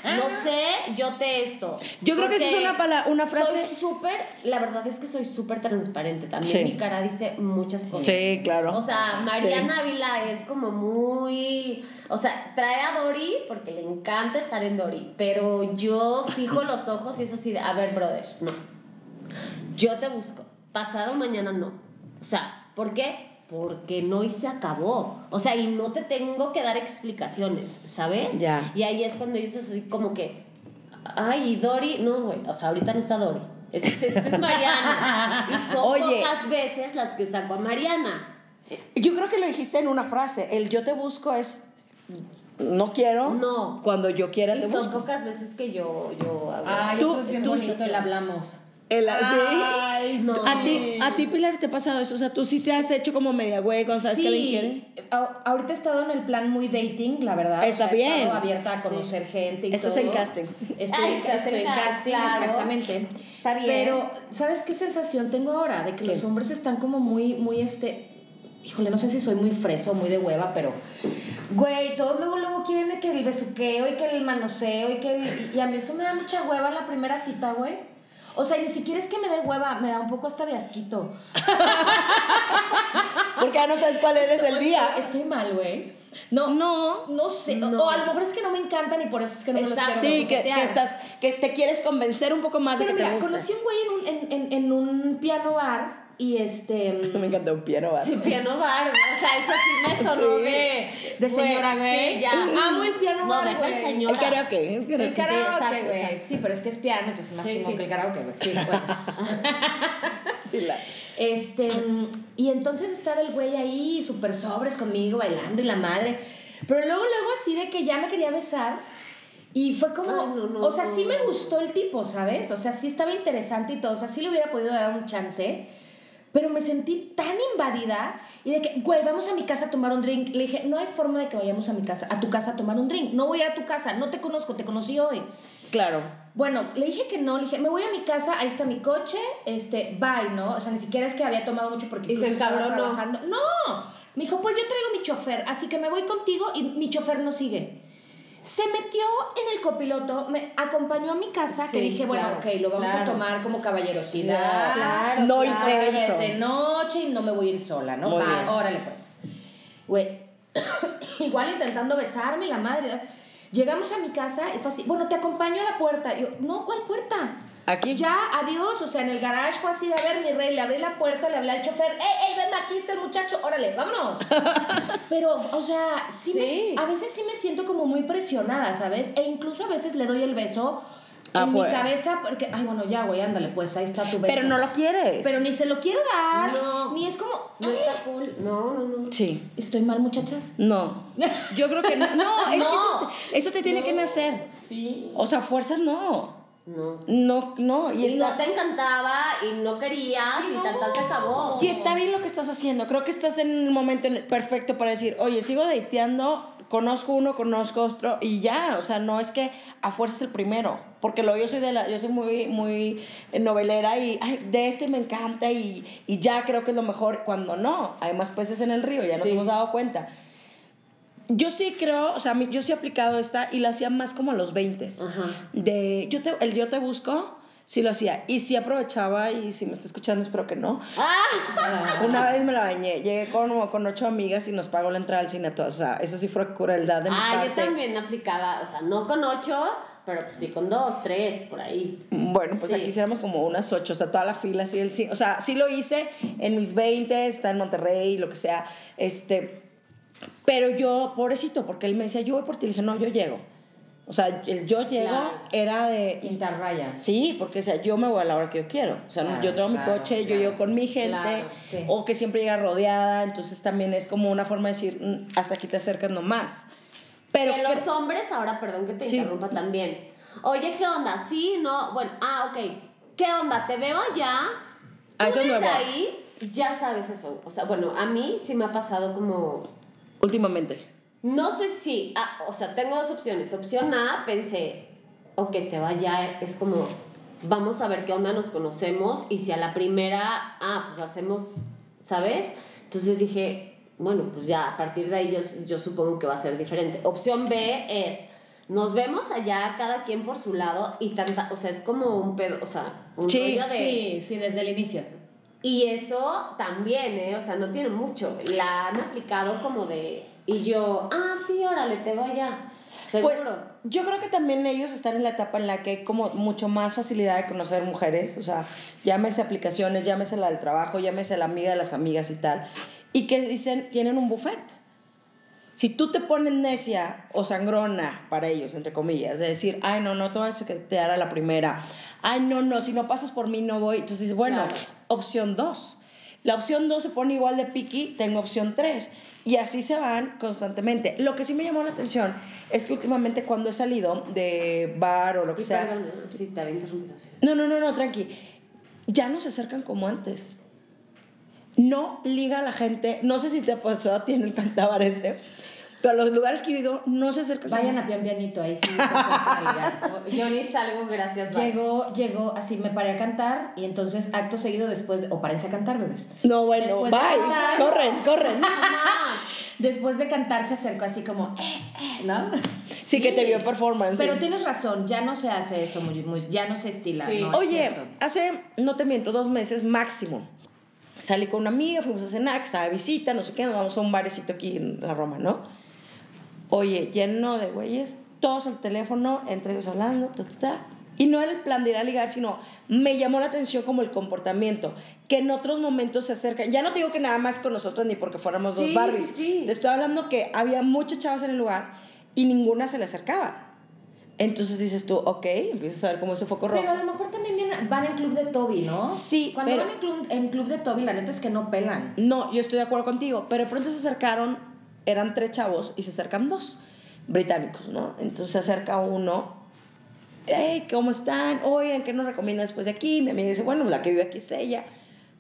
no sé, yo te esto. Yo creo que esa es una pala- una frase- Soy súper, la verdad es que soy súper transparente también, Sí. mi cara dice muchas cosas. Sí, claro. O sea, Mariana Ávila es como muy. O sea, trae a Dory porque le encanta estar en Dory. Pero yo fijo los ojos y es así de: A ver, brother, no. Yo te busco. Pasado mañana no. O sea, ¿por qué? Porque no y se acabó. O sea, y no te tengo que dar explicaciones, ¿sabes? Ya. Y ahí es cuando dices así como que. Ay, y Dory. No, güey. O sea, ahorita no está Dory. Este, este es Mariana. Y son Oye. pocas veces las que saco a Mariana. Yo creo que lo dijiste en una frase. El yo te busco es no quiero. No. Cuando yo quiera Y te son busco. pocas veces que yo, yo hago. Ay, Tú- otro es bien tú bonito, sí. el hablamos. El- sí. Ay, No. A ti, a ti, Pilar, te ha pasado eso. O sea, tú sí te has hecho como media güey cuando sabes que alguien quiere. a- ahorita he estado en el plan muy dating, la verdad. Está o sea, He bien. estado abierta a conocer gente y Estás todo. en casting. Estoy, estás estoy en casting, claro. exactamente. Está bien. Pero, ¿sabes qué sensación tengo ahora? De que ¿Qué? los hombres están como muy, muy este. Híjole, no sé si soy muy freso o muy de hueva, pero. Güey, todos luego, luego quieren que el besuqueo y que el manoseo y que el- Y a mí eso me da mucha hueva la primera cita, güey. O sea, ni siquiera es que me dé hueva, me da un poco hasta de asquito. Porque ya no sabes cuál eres del día. Estoy mal, güey. No, No. no sé. O- No. O a lo mejor es que no me encantan y por eso es que no me los quiero Sí, que, estás, que te quieres convencer un poco más Pero de que mira, te gusta. conocí un güey en un, en, en, en un piano bar y este. Me encanta un piano, ¿vale? Sí, piano bar, güey. O sea, eso sí me sonó Sí. de. De señora, güey. Sí, ya. Amo el piano No, bar, deja el güey. señor. El karaoke. El karaoke. El karaoke, exacto, güey. exacto. Sí, pero es que es piano, entonces es más Sí, chingón sí. que el karaoke, güey. Sí, bueno. Este, y entonces estaba el güey ahí, súper sobres conmigo, bailando y la madre. Pero luego, luego así de que ya me quería besar. Y fue como, Ay, no, no, o sea, no, sí me no. gustó el tipo, ¿sabes? O sea, sí estaba interesante y todo, o sea, sí le hubiera podido dar un chance. Pero me sentí tan invadida y de que, güey, vamos a mi casa a tomar un drink. Le dije, no hay forma de que vayamos a mi casa, a tu casa a tomar un drink. No voy a tu casa, no te conozco, te conocí hoy. Claro. Bueno, le dije que no, le dije, me voy a mi casa, ahí está mi coche, este, bye, ¿no? O sea, ni siquiera es que había tomado mucho porque Y se incluso estaba encabronó. trabajando. No, me dijo, pues yo traigo mi chofer, así que me voy contigo y mi chofer no sigue. Se metió en el copiloto, me acompañó a mi casa, que Sí, dije, bueno, claro, ok, lo vamos a tomar como caballerosidad. Claro, No intenso. Es de noche y no me voy a ir sola, ¿no? Muy Va, bien. órale pues. Güey, igual intentando besarme la madre. Llegamos a mi casa y fue así, bueno, te acompaño a la puerta. Y yo, no, ¿cuál puerta? Aquí. Ya, adiós. O sea, en el garage fue así de, a ver, mi rey, le abrí la puerta, le hablé al chofer, ¡ey, ey, ven, aquí está el muchacho! Órale, vámonos. Pero, o sea, sí, Sí. Me, a veces sí me siento como muy presionada, ¿sabes? E incluso a veces le doy el beso en mi Afuera. cabeza, porque, ay, bueno, ya, güey, ándale, pues ahí está tu beso. Pero no lo quieres. Pero ni se lo quiero dar, No. ni es como, No está cool. No, no, no. Sí. ¿estoy mal, muchachas? No. Yo creo que no. No, es que eso No. te, eso te tiene que nacer. Sí. O sea, fuerzas no. No. No, no. Y, Y está, no te encantaba y no querías Sí, y no. tanta se acabó. y está bien lo que estás haciendo. Creo que estás en el momento perfecto para decir, oye, sigo dateando, conozco uno, conozco otro, y ya. O sea, no es que a fuerza es el primero. Porque lo, yo soy de la, yo soy muy, muy novelera y ay, de este me encanta y, y ya creo que es lo mejor cuando no. Hay más peces en el río, ya nos Sí. hemos dado cuenta. Yo sí creo, o sea, yo sí he aplicado esta y lo hacía más como a los 20. Ajá. De, yo te, el yo te busco, sí lo hacía. Y sí aprovechaba, y si me está escuchando, espero que no. Ah, Una vez me la bañé, llegué con, con ocho amigas y nos pagó la entrada al cine. Todo. O sea, eso sí fue crueldad de mi ah, yo parte. también aplicaba, o sea, no con ocho, pero pues sí con dos, tres, por ahí. Bueno, pues Sí. aquí hiciéramos como unas ocho, o sea, toda la fila así del cine. O sea, sí lo hice en mis 20, está en Monterrey, lo que sea. Este, pero yo, pobrecito, porque él me decía, yo voy por ti. Le dije, no, yo llego. O sea, el yo llego Claro. era de. Pintar rayas. Sí, porque o sea, yo me voy a la hora que yo quiero. O sea, Claro, yo traigo mi coche, yo llego con mi gente, sí. o que siempre llega rodeada, entonces también es como una forma de decir, "Mm, hasta aquí te acercas nomás. Pero que los hombres, ahora perdón que te Sí. interrumpa también. Oye, ¿qué onda? Sí, no, bueno, ah, ok. ¿Qué onda? ¿Te veo allá? Ah, Tú eso es desde nuevo. ahí ya sabes eso. O sea, bueno, a mí sí me ha pasado como últimamente. No sé si, ah, o sea, tengo dos opciones. Opción A, pensé, ok, te vaya, es como, vamos a ver qué onda, nos conocemos, y si a la primera, ah, pues hacemos, ¿sabes? Entonces dije, bueno, pues ya, a partir de ahí yo, yo supongo que va a ser diferente. Opción B es, nos vemos allá, cada quien por su lado, y tanta, o sea, es como un pedo, o sea, un Sí, rollo de... Sí, sí, desde el inicio. Y eso también, ¿eh? O sea, no tiene mucho. La han aplicado como de... Y yo, ah, sí, órale, te voy ya. Pues, Seguro. yo creo que también ellos están en la etapa en la que hay como mucho más facilidad de conocer mujeres, o sea, llámese aplicaciones, llámese la del trabajo, llámese la amiga de las amigas y tal, y que dicen, tienen un buffet. Si tú te pones necia o sangrona para ellos, entre comillas, de decir, ay, no, no, todo eso que te hará la primera, ay, no, no, si no pasas por mí no voy, entonces dices, bueno, Claro. opción 2. La opción 2 se pone igual de piqui, tengo opción 3. Y así se van constantemente. Lo que sí me llamó la atención es que últimamente cuando he salido de bar o lo que Y sea... perdón, sí, te había interrumpido. sí. No, no, no, no, tranqui. Ya no se acercan como antes. No liga a la gente. No sé si te pasó a ti en el cantabar este, pero a los lugares que he ido no se acercan. Vayan a Pian Pianito, ahí sí se. Yo ni salgo, gracias. Llegó, llegó, así me paré a cantar y entonces acto seguido después, o párense a cantar, bebés. No, bueno, Después de bye. cantar- Corren, corren. Jamás. Después de cantar se acercó así como, eh, eh, ¿no? Sí, que te vio performance. Pero tienes razón, ya no se hace eso muy, muy ya no se estila, Sí. ¿no? Oye, hace, no te miento, dos meses máximo. Salí con una amiga, fuimos a cenar, que estaba de visita, no sé qué, nos vamos a un barecito aquí en la Roma, ¿no? Oye, lleno de güeyes, todos al teléfono, entre ellos hablando, ta, ta, ta. Y no era el plan de ir a ligar, sino me llamó la atención como el comportamiento, que en otros momentos se acercan. Ya no te digo que nada más con nosotros ni porque fuéramos Sí, dos Barbies. sí, sí. Te estoy hablando que había muchas chavas en el lugar y ninguna se le acercaba. Entonces dices tú, ok, empiezas a ver cómo ese foco rojo. Pero a lo mejor también vienen- van en club de Toby, ¿no? Sí, Cuando pero- van en club, en club de Toby, la neta es que no pelan. No, yo estoy de acuerdo contigo, pero pronto se acercaron, eran tres chavos y se acercan dos británicos, ¿no? Entonces se acerca uno, hey, ¿cómo están? Oigan, ¿qué nos recomiendan después de aquí? Mi amiga dice, bueno, la que vive aquí es ella.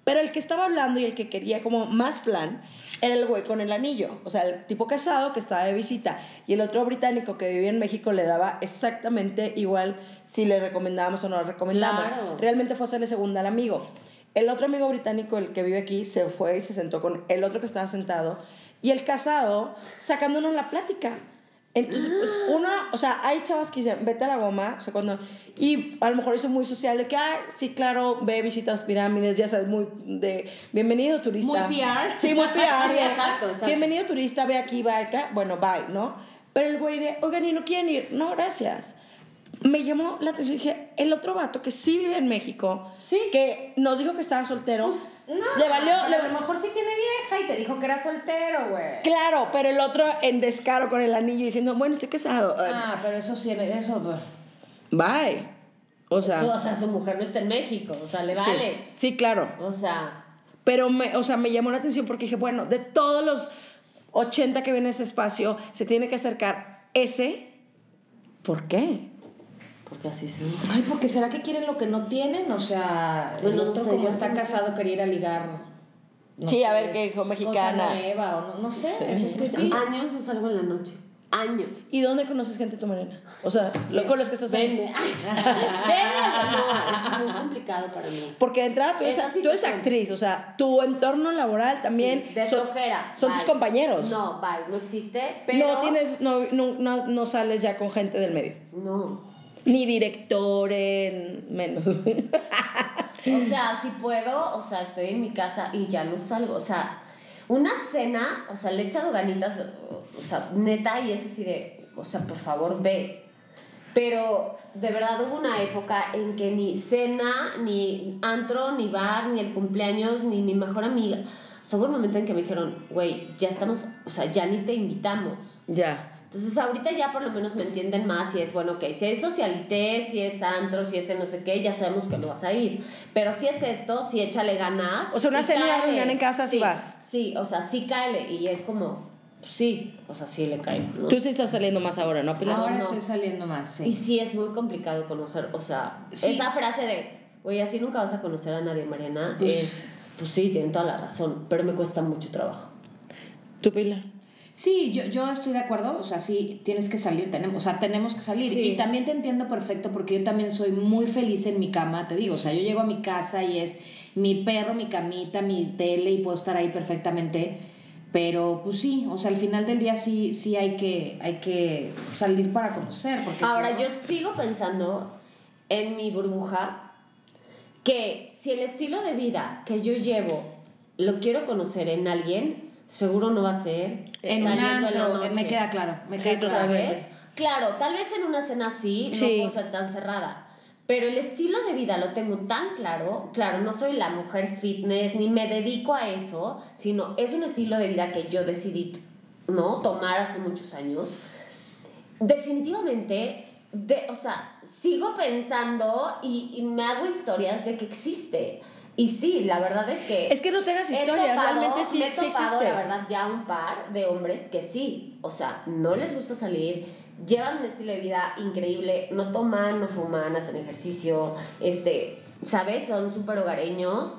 Pero el que estaba hablando y el que quería como más plan era el güey con el anillo, o sea, el tipo casado que estaba de visita. Y el otro británico que vivía en México le daba exactamente igual si le recomendábamos o no le recomendábamos. Claro. Realmente fue hacerle segunda al amigo. El otro amigo británico, el que vive aquí, se fue y se sentó con el otro que estaba sentado. Y el casado sacándonos la plática. Entonces, pues, uno, o sea, hay chavas que dicen, vete a la goma, o sea, cuando, y a lo mejor eso es muy social, de que, ay, sí, claro, ve, visita las pirámides, ya sabes, muy de, bienvenido turista. Muy PR. Sí, muy PR. Sí, de, exacto, exacto. Bienvenido turista, ve aquí, va acá, bueno, bye, ¿no? Pero el güey de, oigan, ¿y no quieren ir? No, gracias. Me llamó la atención, dije, el otro vato que sí vive en México, Sí. que nos dijo que estaba soltero, Pues, no, le valió, pero le- a lo mejor sí tiene vieja y te dijo que era soltero, güey. Claro, pero el otro en descaro con el anillo diciendo, bueno, estoy casado. Ah, pero eso sí, eso... Bye. O sea, o sea, su mujer no está en México, o sea, le vale. sí, claro. O sea, Pero, me, o sea, me llamó la atención porque dije, bueno, de todos los 80 que ven ese espacio, se tiene que acercar ese. ¿Por qué? Porque así sí. Ay, porque será que quieren lo que no tienen, o sea, el Bueno, no otro sé, como está casado quería ir a ligar. no Sí, a sé, ver qué dijo, cosa mexicanas. nueva, o no, no sé, Sí. es que sí. Años no salgo en la noche. Años. ¿Y dónde conoces gente tu Marina? O sea, lo, con los que estás Vende. Vende. No, es muy complicado para mí. Porque de entrada, tú eres, Esa tú eres situación. actriz, o sea, tu entorno laboral también. Sí, de son, flojera. son tus compañeros. No, bye, no existe. Pero. No tienes, no, no, no, no sales ya con gente del medio. No. Ni directores, menos. O sea, si puedo, o sea, estoy en mi casa y ya no salgo. O sea, una cena, o sea, le he echado ganitas, o sea, neta, y es así de, o sea, por favor, ve. Pero de verdad hubo una época en que ni cena, ni antro, ni bar, ni el cumpleaños, ni mi mejor amiga. O sea, hubo un momento en que me dijeron, güey, ya estamos, o sea, ya ni te invitamos. ya. Entonces ahorita ya por lo menos me entienden más si es, bueno, ok, si es socialité, si es antro, si es en no sé qué, ya sabemos que no vas a ir. Pero si es esto, si échale ganas. O sea, una cena, reunión en casa, sí vas. Sí, o sea, sí cáele. Y es como, pues sí, o sea, sí le cae. ¿no? Tú sí estás saliendo más ahora, ¿no, Pilar? Ahora no. estoy saliendo más, Y sí. sí es muy complicado conocer, o sea, Sí. esa frase de, güey, así nunca vas a conocer a nadie, Mariana, Pues- es, pues sí, tienen toda la razón, pero me cuesta mucho trabajo. ¿Tú, Pilar? Sí, yo, yo estoy de acuerdo, o sea, sí, tienes que salir, tenemos, o sea, tenemos que salir. Sí. Y también te entiendo perfecto porque yo también soy muy feliz en mi cama, te digo, o sea, yo llego a mi casa y es mi perro, mi camita, mi tele y puedo estar ahí perfectamente. Pero pues sí, o sea, al final del día sí, sí hay que, hay que salir para conocer. Porque si Ahora, no- yo sigo pensando en mi burbuja que si el estilo de vida que yo llevo lo quiero conocer en alguien, seguro no va a ser en un saliendo antro, eh, me queda claro, me queda claro. ¿Sabes? Claro, tal vez en una cena sí, Sí. no puedo ser tan cerrada. Pero el estilo de vida lo tengo tan claro, claro, no soy la mujer fitness ni me dedico a eso, sino es un estilo de vida que yo decidí, ¿no? Tomar hace muchos años. Definitivamente, de, o sea, sigo pensando y, y me hago historias de que existe. Y sí, la verdad es que... Es que no te hagas he historias, topado- realmente sí, me he sí topado, existe. la verdad, ya un par de hombres que sí, o sea, no les gusta salir, llevan un estilo de vida increíble, no toman, no fuman, hacen ejercicio, este, ¿sabes? Son súper hogareños.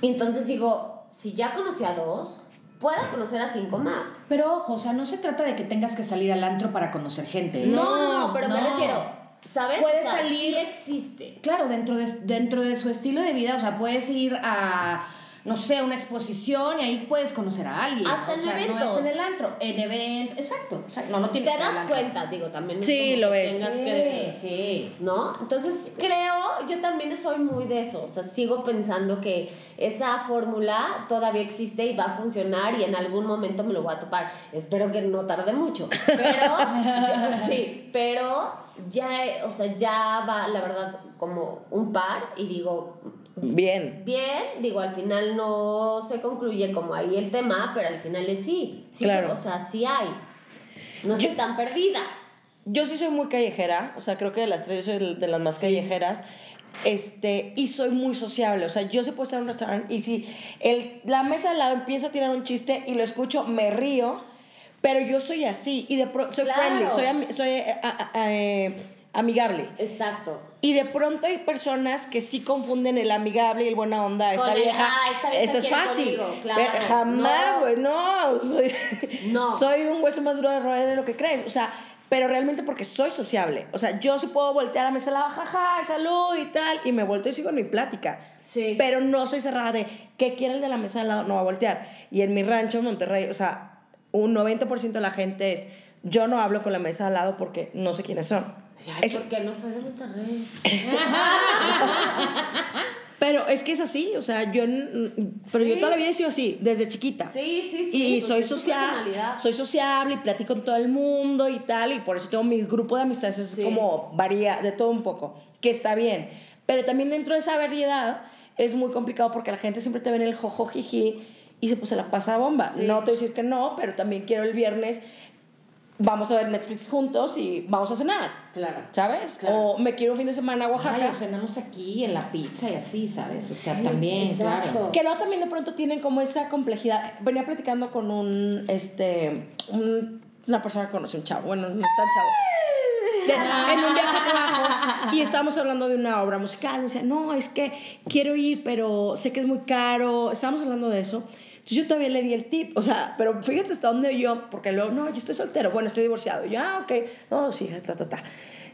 Y entonces digo, si ya conocí a dos, pueda conocer a cinco más. Pero ojo, o sea, no se trata de que tengas que salir al antro para conocer gente. ¿eh? No, no, no, pero me refiero, ¿sabes? O sea, salir- sí existe. Claro, dentro de, dentro de su estilo de vida, o sea, puedes ir a, no sé, una exposición y ahí puedes conocer a alguien. Hasta o en sea, no eventos. es en el antro, en eventos, exacto. o sea, no, no tiene Te das cuenta, digo, también. Sí, lo ves. tengas que- Sí, sí. ¿no? Entonces creo, yo también soy muy de eso, o sea, sigo pensando que esa fórmula todavía existe y va a funcionar y en algún momento me lo voy a topar. Espero que no tarde mucho, pero sí, pero ya, o sea, ya va, la verdad, como un par y digo, Bien. bien, digo, al final no se concluye como ahí el tema, pero al final es sí, sí Claro. o sea, sí hay. No estoy tan perdida. Yo sí soy muy callejera, o sea, creo que de las tres yo soy de- las más callejeras. Este, y soy muy sociable, o sea, yo se puedo estar en un restaurante y si el, la mesa al lado empieza a tirar un chiste y lo escucho, me río, pero yo soy así y de pronto soy Claro. friendly, soy, soy eh, eh, amigable. Exacto. Y de pronto hay personas que sí confunden el amigable y el buena onda. Esta Con el, vieja, "Ah, esta vieja esto es fácil. conmigo", claro. Pero jamás, No. güey, no. Soy, No. soy un hueso más duro de roer de lo que crees. O sea, pero realmente porque soy sociable. O sea, yo sí puedo voltear a mi lado, jaja, salud y tal, y me volteo y sigo en mi plática. Sí. Pero no soy cerrada de, ¿qué quiere el de la mesa al lado? No va a voltear. Y en mi rancho, en Monterrey, o sea, un 90% de la gente es, yo no hablo con la mesa al lado porque no sé quiénes son. Ay, Eso- ¿por qué no soy de Monterrey? Pero es que es así, o sea, yo, pero yo toda la vida he sido así, desde chiquita. Sí, sí, sí. Y pues soy es social, soy sociable y platico con todo el mundo y tal, y por eso tengo mi grupo de amistades, es Sí. como varía de todo un poco, que está bien. Pero también dentro de esa variedad es muy complicado porque la gente siempre te ve en el jojo jiji y se, pues, se la pasa bomba. Sí. No te voy a decir que no, pero también quiero el viernes vamos a ver Netflix juntos y vamos a cenar. Claro. ¿Sabes? Claro. O me quiero un fin de semana a Oaxaca. Ay, o cenamos aquí en la pizza y así, ¿sabes? O sea, Sí, también, exacto. claro. Que luego también de pronto tienen como esa complejidad. Venía platicando con un, este, un- una persona que conoce un chavo, bueno, no tan chavo. De- en un viaje de trabajo y estábamos hablando de una obra musical. Me decía, no, es que quiero ir, pero sé que es muy caro. Estábamos hablando de eso. Entonces yo todavía le di el tip, o sea, pero fíjate hasta dónde yo, porque luego, no, yo estoy soltero, bueno, estoy divorciado. Yo, ah, ok, no, sí, ta, ta, ta.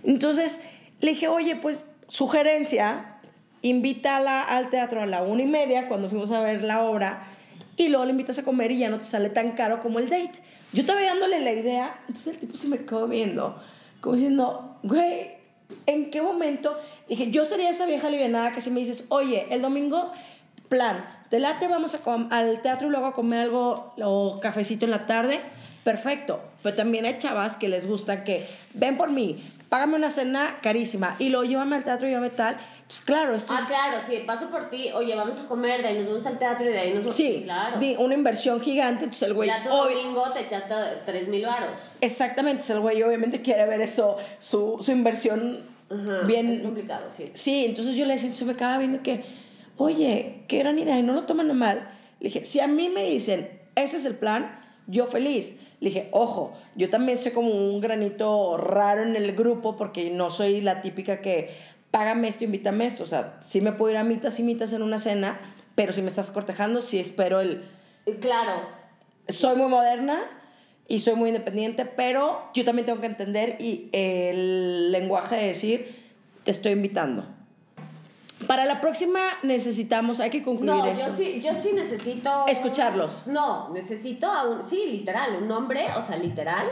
Entonces le dije, oye, pues, sugerencia, invítala al teatro a la una y media cuando fuimos a ver la obra y luego le invitas a comer y ya no te sale tan caro como el date. Yo estaba dándole la idea, entonces el tipo se me quedó viendo, como diciendo, güey, ¿en qué momento? Dije, yo sería esa vieja alivianada que si me dices, oye, el domingo, plan, te late, vamos a al teatro y luego a comer algo o cafecito en la tarde, perfecto. Pero también hay chavas que les gusta que, ven por mí, págame una cena carísima y luego llévame al teatro y llévame tal. Entonces, claro, esto Ah, es... claro, sí, paso por ti. Oye, vamos a comer, de ahí nos vamos al teatro y de ahí nos vamos. Sí, claro. di- una inversión gigante, entonces el güey... ya tu obvi- domingo te echaste 3 mil varos. Exactamente, entonces el güey obviamente quiere ver eso, su, su inversión Ajá, bien... Es complicado, sí. Sí, entonces yo le decía, entonces me quedaba viendo que, oye, qué gran idea, y no lo toman a mal. Le dije, si a mí me dicen, ese es el plan, yo feliz. Le dije, ojo, yo también soy como un granito raro en el grupo porque no soy la típica que págame esto, invítame esto. O sea, sí me puedo ir a mitas y mitas en una cena, pero si me estás cortejando, sí espero el... Claro. Soy muy moderna y soy muy independiente, pero yo también tengo que entender y el lenguaje de decir, te estoy invitando. Para la próxima necesitamos, hay que concluir No, esto. yo sí, yo sí necesito. Escucharlos. No, necesito a un. Sí, literal, un hombre, o sea, literal,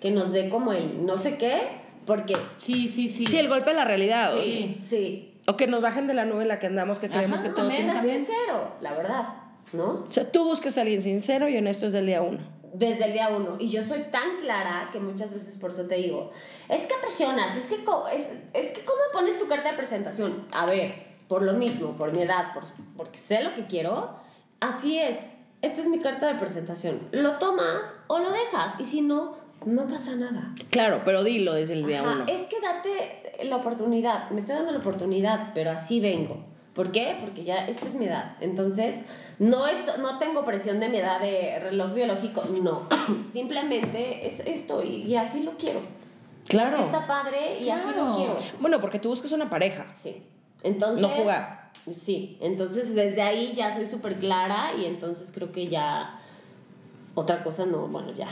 que nos dé como el no sé qué, porque. Sí, sí, sí. Sí, el golpe de la realidad. o- Sí, sí. O que nos bajen de la nube en la que andamos, que creemos Ajá, que todo tiene... Sincero, la verdad, ¿no? O sea, tú buscas a alguien sincero y honesto desde el día uno. Desde el día uno. Y yo soy tan clara que muchas veces por eso te digo, es que presionas, es que, co- es, es que cómo pones tu carta de presentación. A ver, por lo mismo, por mi edad, por, porque sé lo que quiero, así es. Esta es mi carta de presentación. Lo tomas o lo dejas. Y si no, no pasa nada. Claro, pero dilo desde el día Ajá, uno. Es que date la oportunidad. Me estoy dando la oportunidad, pero así vengo. ¿Por qué? Porque ya esta es mi edad. Entonces, no, esto, no tengo presión de mi edad de reloj biológico. No. Simplemente es esto y, y así lo quiero. Claro. Así está padre y así lo Claro. quiero. Bueno, porque tú buscas una pareja. Sí. Entonces. No jugar. Sí. Entonces, desde ahí ya soy súper clara y entonces creo que ya. Otra cosa no, bueno, ya.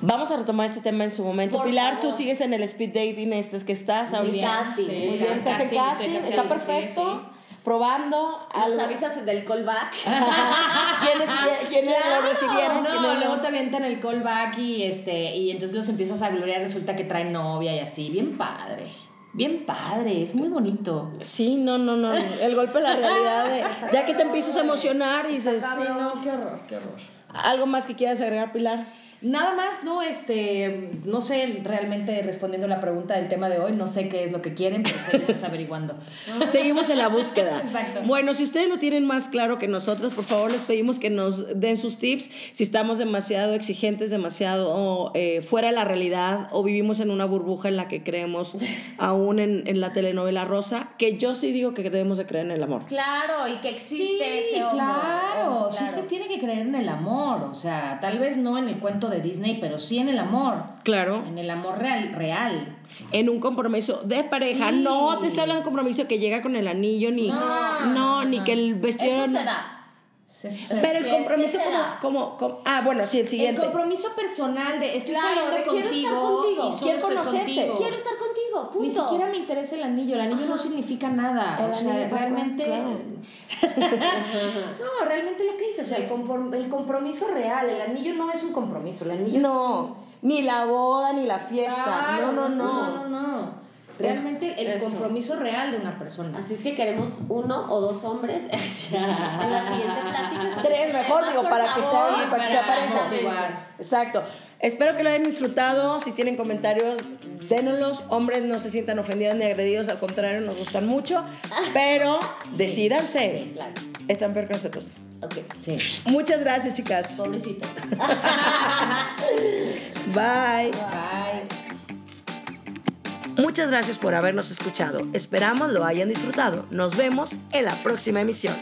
Vamos a retomar este tema en su momento. Por Pilar, favor. tú sigues en el speed dating este que estás Muy ahorita. casting, sí, Muy bien, estás en casting, casting, está perfecto. sí, sí. Probando. Nos algo. avisas del callback. ¿Quiénes, quiénes Claro. lo recibieron? No, ¿Quiénes luego te avientan el callback y este y entonces los empiezas a gloriar, resulta que traen novia y así, bien padre. Bien padre, es muy bonito. Sí, no, no, no. El golpe de la realidad. de- ya que te empiezas a emocionar y dices. Sí, no, qué horror, qué horror. ¿Algo más que quieras agregar, Pilar? Nada más, no, este, no sé, realmente respondiendo a la pregunta del tema de hoy, no sé qué es lo que quieren, pero seguimos averiguando. Seguimos en la búsqueda. Exacto. Bueno, si ustedes lo tienen más claro que nosotros, por favor les pedimos que nos den sus tips. Si estamos demasiado exigentes, demasiado eh, fuera de la realidad o vivimos en una burbuja en la que creemos aún en, en la telenovela rosa, que yo sí digo que debemos de creer en el amor. Claro, y que existe sí, ese claro, Oh, sí claro. se tiene que creer en el amor, o sea, tal vez no en el cuento de Disney, pero sí en el amor, Claro. en el amor real, real. En un compromiso de pareja. Sí. No te estoy hablando de un compromiso que llega con el anillo, ni, no, No, ni no. que el vestido. Eso se da. Se- Pero el compromiso como, como, como- Ah, bueno, sí, el el siguiente. compromiso personal de estoy Claro, saliendo de quiero estar contigo, contigo, y solo quiero conocerte, contigo. Quiero estar contigo, punto. Ni siquiera me interesa el anillo, el anillo no significa nada. El o sea, anillo, realmente. claro. no, realmente lo que dices, o sea, el, comprom- el compromiso real, el anillo no es un compromiso, el anillo No, ni la boda, ni la fiesta. Claro, no, no, no. no, no, no. Realmente el eso. compromiso real de una persona. Así es que queremos uno o dos hombres en la siguiente plática. Tres mejor, digo, para que sea, favor, para que sea pareja. motivar. Exacto. Espero que lo hayan disfrutado. Si tienen comentarios, dénoslos. Hombres no se sientan ofendidos ni agredidos, al contrario, nos gustan mucho. Pero decídanse. Claro. Están peor que nosotros. Ok. Sí. Muchas gracias, chicas. Pobrecito. Bye. Bye. Muchas gracias por habernos escuchado. Esperamos lo hayan disfrutado. Nos vemos en la próxima emisión.